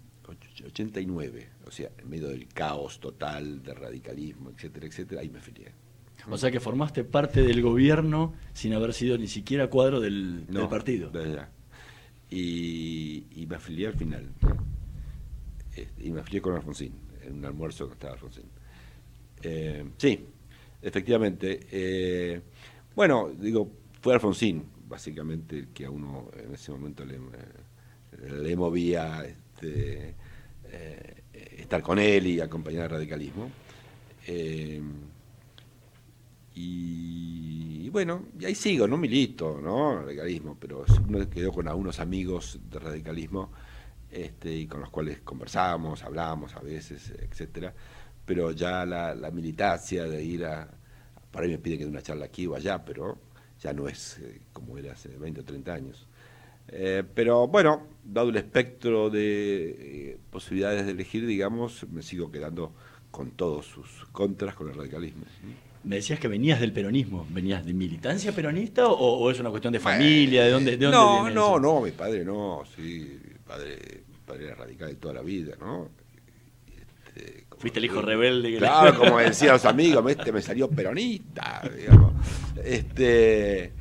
89, o sea, en medio del caos total de radicalismo, etcétera, etcétera, ahí me afilié. O sea que formaste parte del gobierno sin haber sido ni siquiera cuadro del, del No, partido. de allá. Y, y me afilié al final. Este, y me afilié con Alfonsín, en un almuerzo que estaba Alfonsín. Eh, sí, efectivamente. eh, bueno, digo, fue Alfonsín, básicamente, el que a uno en ese momento le, le movía este, eh, estar con él y acompañar el radicalismo. Eh, y, bueno, y ahí sigo, no milito, ¿no? Radicalismo, pero uno quedó con algunos amigos de radicalismo este, y con los cuales conversábamos, hablábamos a veces, etcétera. Pero ya la, la militancia de ir a. Por ahí me piden que dé una charla aquí o allá, pero ya no es eh, como era hace 20 o 30 años. Eh, pero bueno, dado el espectro de eh, posibilidades de elegir, digamos, me sigo quedando con todos sus contras con el radicalismo. Me decías que venías del peronismo. ¿Venías de militancia peronista o, o es una cuestión de familia? ¿De dónde, de dónde no, viene no, eso? no, mi padre no, sí, mi padre, mi padre era radical de toda la vida, ¿no? Este, como- Fuiste el hijo rebelde. que- Claro, como decían los amigos, este me salió peronista, digamos. Este,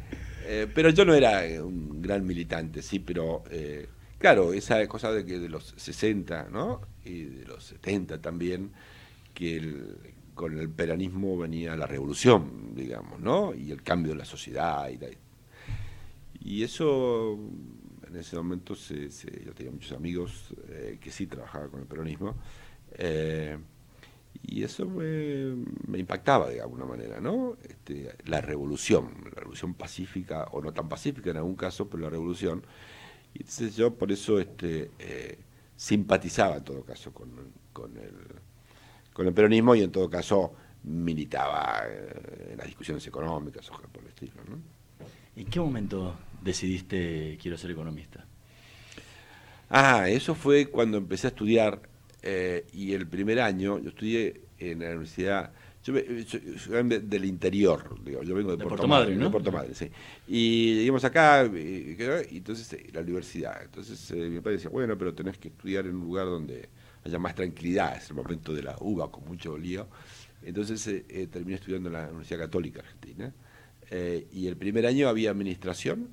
eh, pero yo no era eh, un gran militante, sí, pero eh, claro, esa cosa de que de los 60, ¿no? Y de los 70 también, que con el peronismo venía la revolución, digamos, ¿no? Y el cambio de la sociedad y y eso, en ese momento, se, se- yo tenía muchos amigos eh, que sí trabajaban con el peronismo, y eso me, me impactaba de alguna manera, ¿no? Este, la revolución, la revolución pacífica, o no tan pacífica en algún caso, pero la revolución. Y entonces yo por eso este, eh, simpatizaba en todo caso con, con el, con el peronismo y en todo caso militaba eh, en las discusiones económicas o por el estilo, ¿no? ¿En qué momento decidiste quiero ser economista? Ah, eso fue cuando empecé a estudiar eh, y el primer año yo estudié en la universidad, yo, del interior, digo, yo vengo de, De Puerto, Puerto ¿no? de Puerto Madryn, sí. Y llegamos acá, y, y entonces eh, la universidad, entonces eh, mi padre decía, bueno, pero tenés que estudiar en un lugar donde haya más tranquilidad, es el momento de la uva con mucho lío. Entonces eh, eh, terminé estudiando en la Universidad Católica Argentina. Y el primer año había administración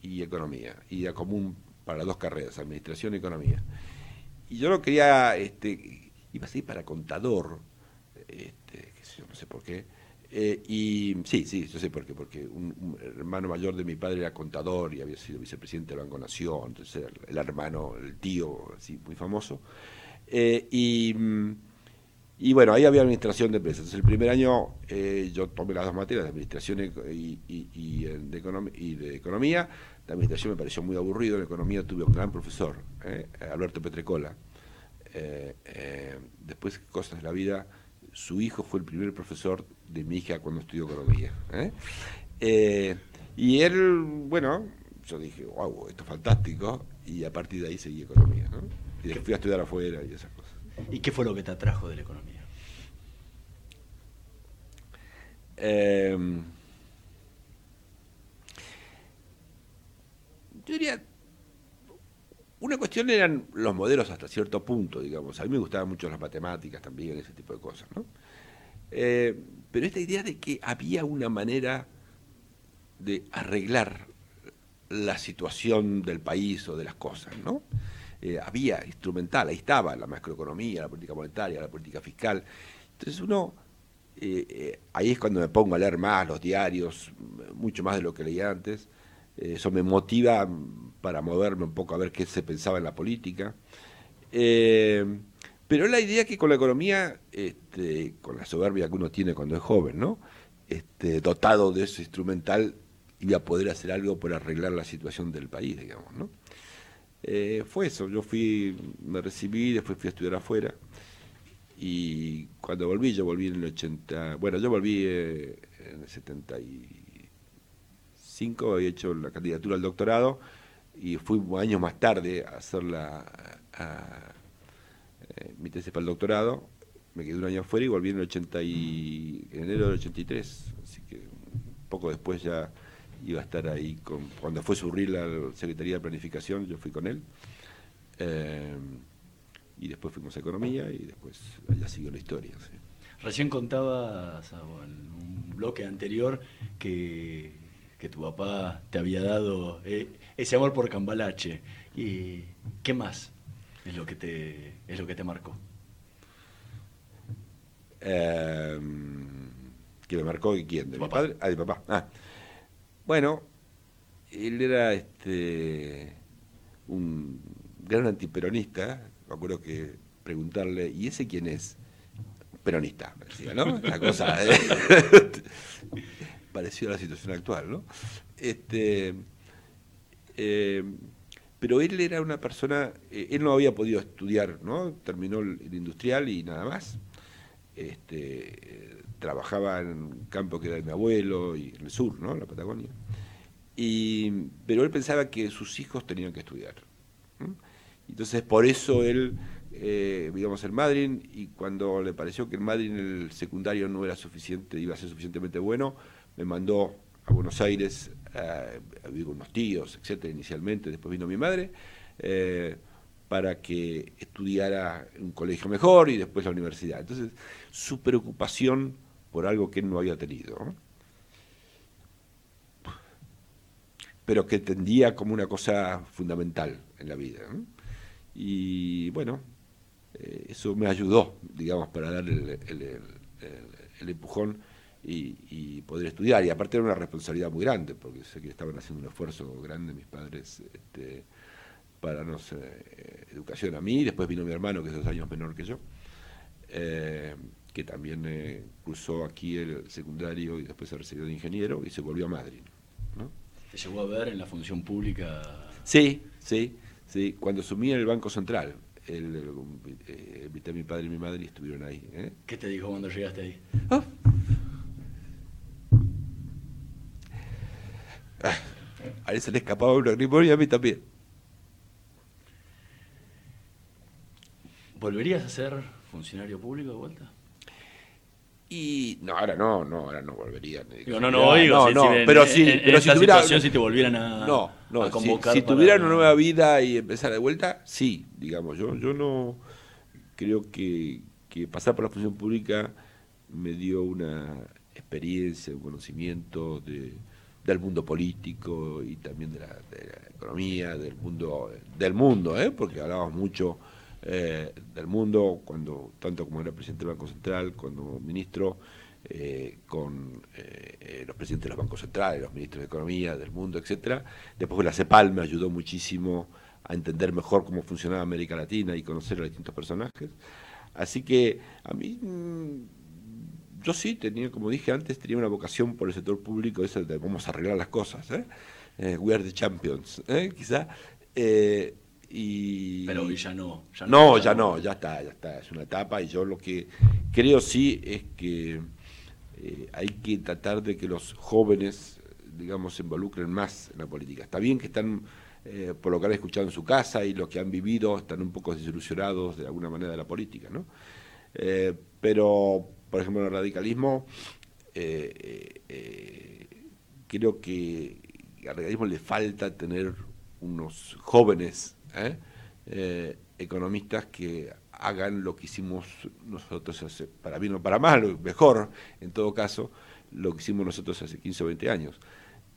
y economía, y era común para las dos carreras, administración y economía. Y yo no quería, este, iba a ser para contador, este, qué sé yo, no sé por qué. Eh, y sí, sí, yo sé por qué, porque un, hermano mayor de mi padre era contador y había sido vicepresidente del Banco Nación, entonces era el, el hermano, el tío, así, muy famoso. Eh, y, mm, y bueno, ahí había administración de empresas. Entonces, el primer año eh, yo tomé las dos materias, de administración eh, y de economía. La administración me pareció muy aburrido, en economía tuve un gran profesor, eh, Alberto Petrecola. Después, cosas de la vida, su hijo fue el primer profesor de mi hija cuando estudió economía. y él, bueno, yo dije, wow, esto es fantástico, y a partir de ahí seguí economía. ¿no? Y fui a estudiar afuera y cosas. ¿Y qué fue lo que te atrajo de la economía? Eh, yo diría, una cuestión eran los modelos hasta cierto punto, digamos. A mí me gustaban mucho las matemáticas también, ese tipo de cosas, ¿no? Eh, pero esta idea de que había una manera de arreglar la situación del país o de las cosas, ¿no? Eh, había instrumental, ahí estaba la macroeconomía, la política monetaria, la política fiscal. Entonces uno, eh, eh, ahí es cuando me pongo a leer más los diarios, mucho más de lo que leía antes. Eso me motiva para moverme un poco a ver qué se pensaba en la política. Pero la idea que con la economía, este, con la soberbia que uno tiene cuando es joven, ¿no? Este, dotado de ese instrumental, iba a poder hacer algo por arreglar la situación del país, digamos, ¿no? Eh, fue eso, yo fui, me recibí, después fui a estudiar afuera, y cuando volví, yo volví en el 80, bueno, yo volví eh, en el 75, había hecho la candidatura al doctorado, y fui años más tarde a hacer la, a- eh, mi tesis para el doctorado, me quedé un año afuera y volví en el 80 y, en enero del 83, así que poco después ya iba a estar ahí, con, cuando fue surrir la Secretaría de Planificación, yo fui con él, eh, y después fuimos a Economía y después ya siguió la historia. sí. Recién contabas Sabo, en un bloque anterior que, que tu papá te había dado eh, ese amor por Cambalache. ¿Y qué más es lo que te, es lo que te marcó? Eh, que me marcó quién, de mi padre, ah, de papá. Ah. Bueno, él era este un gran antiperonista, me acuerdo que preguntarle, ¿y ese quién es? Peronista, me decía, ¿no? Una cosa eh, parecida a la situación actual, ¿no? Este, eh, pero él era una persona, eh, él no había podido estudiar, ¿no? Terminó el, el industrial y nada más. Este, trabajaba en un campo que era de mi abuelo y en el sur, ¿no? En la Patagonia. Y, pero él pensaba que sus hijos tenían que estudiar. Entonces, por eso él, eh, digamos, el Madrid, y cuando le pareció que el Madrid en el secundario no era suficiente, iba a ser suficientemente bueno, me mandó a Buenos Aires a, a vivir con unos tíos, etcétera, inicialmente, después vino mi madre, eh, para que estudiara en un colegio mejor y después la universidad. Entonces, su preocupación por algo que él no había tenido. ¿no? pero que entendía como una cosa fundamental en la vida. ¿no? Y bueno, eh, eso me ayudó, digamos, para dar el, empujón y, poder estudiar. Y aparte era una responsabilidad muy grande, porque sé que estaban haciendo un esfuerzo grande mis padres este, para darnos eh, educación a mí. Después vino mi hermano, que es dos años menor que yo, eh, que también eh, cursó aquí el secundario y después se recibió de ingeniero y se volvió a Madrid. ¿no? ¿Te llegó a ver en la función pública? Sí, sí, sí. Cuando asumí en el Banco Central, el- eh, invité a mi padre y mi madre y estuvieron ahí. ¿eh? ¿Qué te dijo cuando llegaste ahí? A él se le escapaba un lagrimón y a mí también. ¿Volverías a ser funcionario público de vuelta? Y no, ahora no, no, ahora no volvería. Digo, no, no, digo, si- si en- pero en- sí, en pero si tuviera, si te volvieran a- no, no, a si- convocar si, para- tuviera una nueva vida y empezar de vuelta, sí, digamos, yo, yo no creo que, que pasar por la función pública me dio una experiencia, un conocimiento de, del mundo político y también de la, de la economía, del mundo, del mundo, ¿eh? porque hablábamos mucho eh, del mundo, cuando tanto como era presidente del Banco Central, cuando ministro, eh, con eh, eh, los presidentes de los bancos centrales, los ministros de Economía del mundo, etcétera. Después la CEPAL me ayudó muchísimo a entender mejor cómo funcionaba América Latina y conocer a distintos personajes. Así que a mí, mm, yo sí tenía, como dije antes, tenía una vocación por el sector público, esa de vamos a arreglar las cosas, ¿eh? Eh, we are the champions, ¿eh? quizá. Y, Pero hoy ya no, ya no, no. ya no, ya está, ya está, es una etapa y yo lo que creo sí es que eh, hay que tratar de que los jóvenes, digamos, se involucren más en la política. Está bien que están, eh, por lo que han escuchado en su casa y lo que han vivido, están un poco desilusionados de alguna manera de la política, ¿no? Eh, pero, por ejemplo, en el radicalismo, creo que al radicalismo le falta tener unos jóvenes ¿eh? Eh, economistas que hagan lo que hicimos nosotros hace, para bien o para mal, mejor en todo caso, lo que hicimos nosotros hace 15 o 20 años.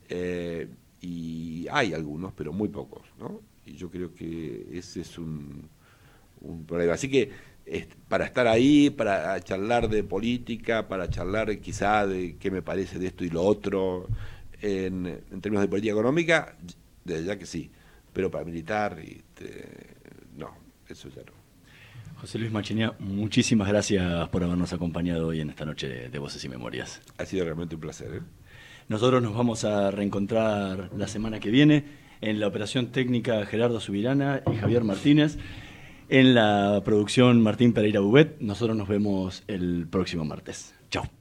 Eh, y hay algunos, pero muy pocos, ¿no? Y yo creo que ese es un, un problema. Así que para estar ahí, para charlar de política, para charlar quizá de qué me parece de esto y lo otro, en, en términos de política económica, desde ya que sí, pero para militar, y, te- no, eso ya no. José Luis Machinea, muchísimas gracias por habernos acompañado hoy en esta noche de, de Voces y Memorias. Ha sido realmente un placer. ¿eh? Nosotros nos vamos a reencontrar la semana que viene en la operación técnica Gerardo Subirana y Javier Martínez. En la producción Martín Pereira Bubet. Nosotros nos vemos el próximo martes. Chao.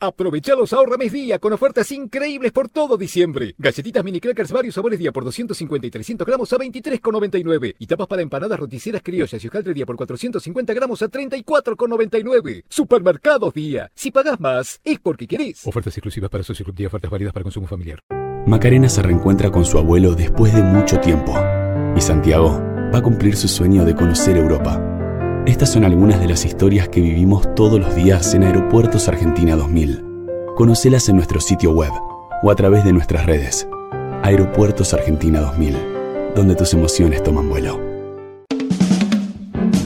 Aprovecha los ahorra mes día con ofertas increíbles por todo diciembre. Galletitas mini crackers varios sabores día por 250 y 300 gramos a 23,99. Y tapas para empanadas roticeras criollas y hojaldre día por 450 gramos a 34,99. Supermercados día. Si pagas más, es porque querés. Ofertas exclusivas para socios club día, ofertas válidas para consumo familiar. Macarena se reencuentra con su abuelo después de mucho tiempo. Y Santiago va a cumplir su sueño de conocer Europa. Estas son algunas de las historias que vivimos todos los días en Aeropuertos Argentina 2000. Conocelas en nuestro sitio web o a través de nuestras redes. Aeropuertos Argentina 2000, donde tus emociones toman vuelo.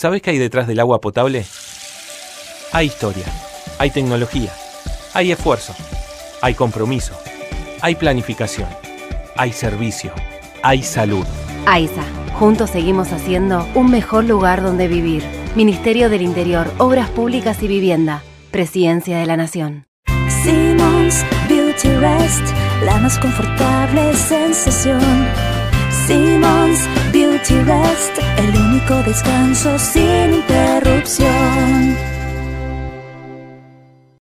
¿Sabes qué hay detrás del agua potable? Hay historia, hay tecnología, hay esfuerzo, hay compromiso, hay planificación, hay servicio, hay salud. AISA, juntos seguimos haciendo un mejor lugar donde vivir. Ministerio del Interior, Obras Públicas y Vivienda, Presidencia de la Nación. Simmons Beauty Rest, la más confortable sensación. Simmons Beauty El único descanso sin interrupción.